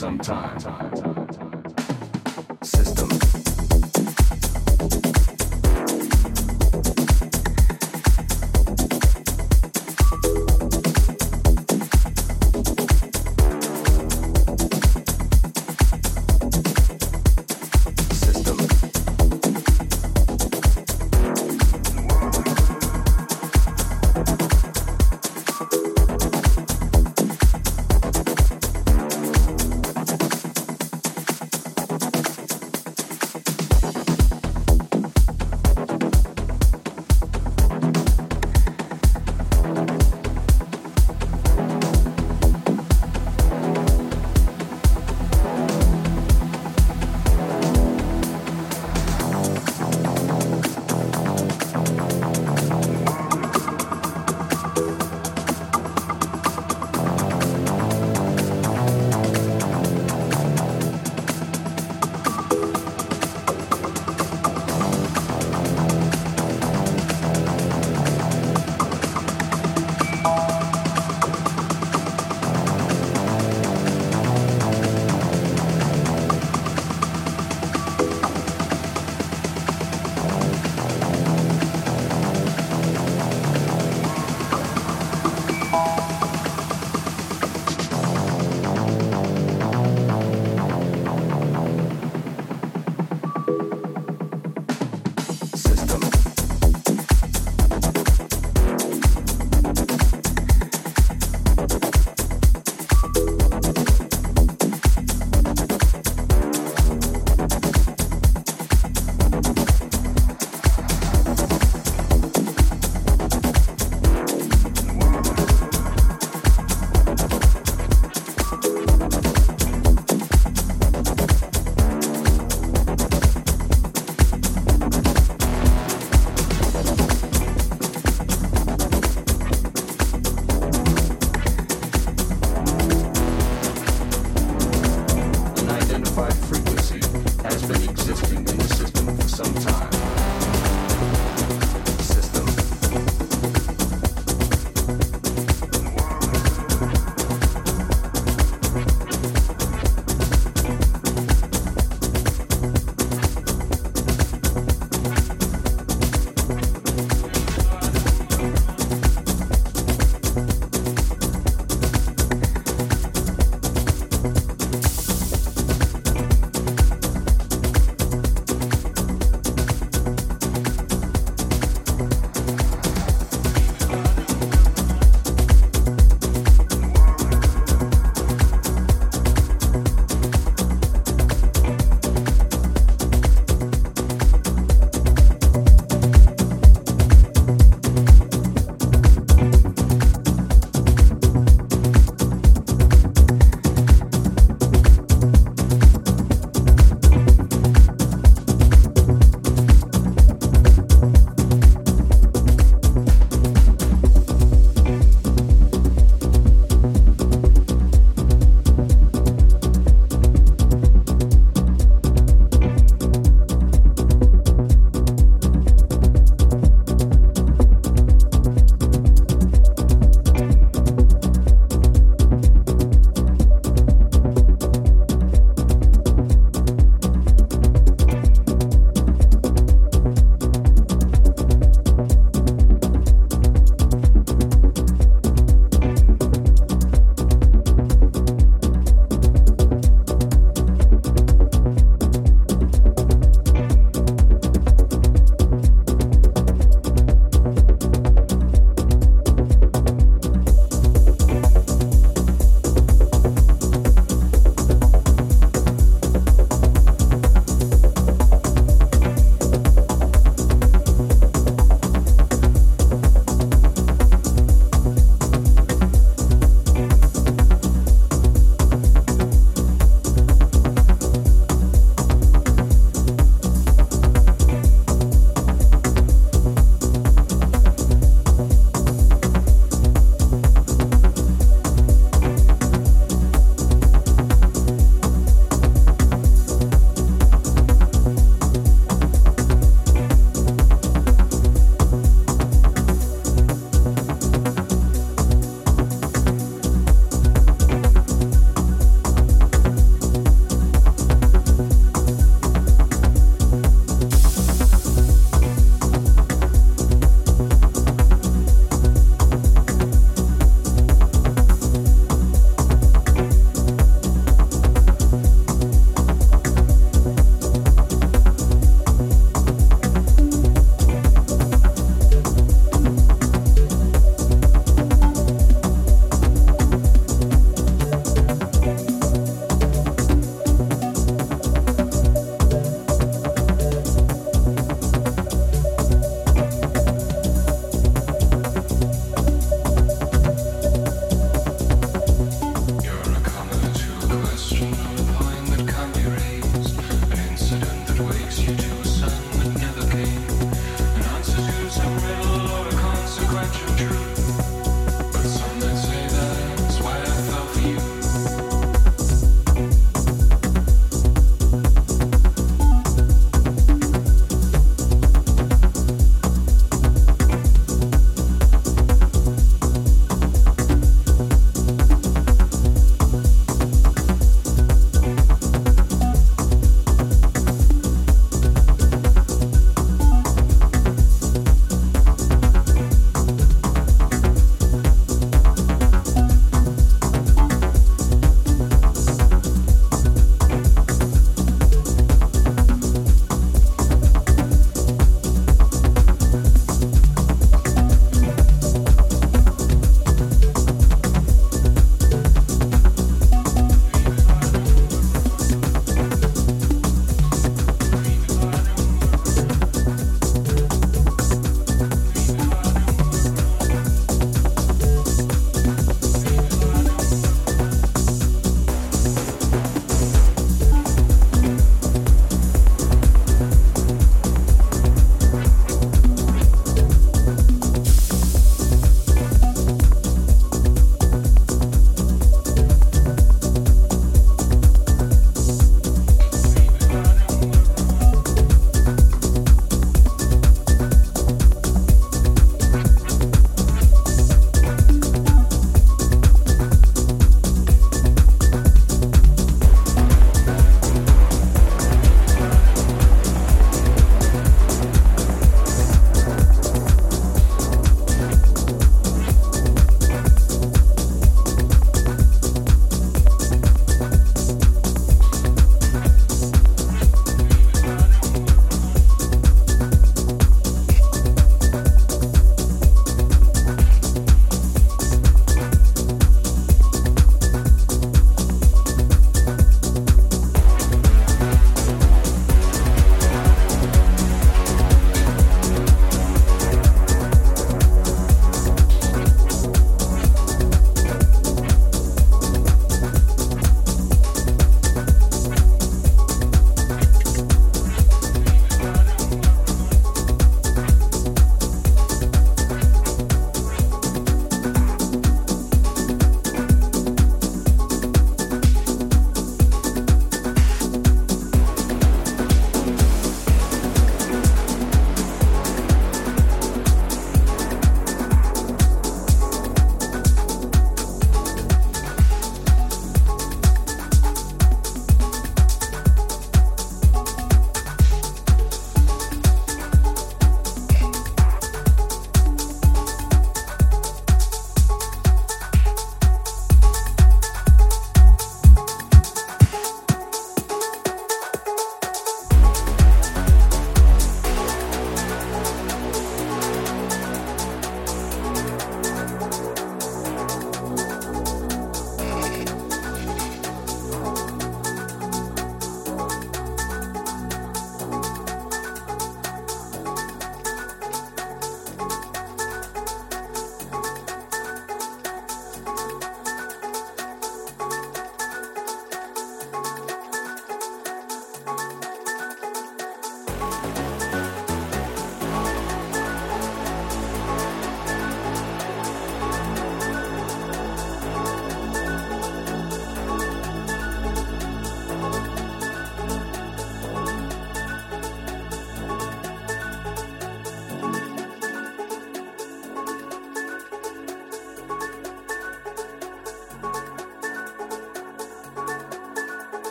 System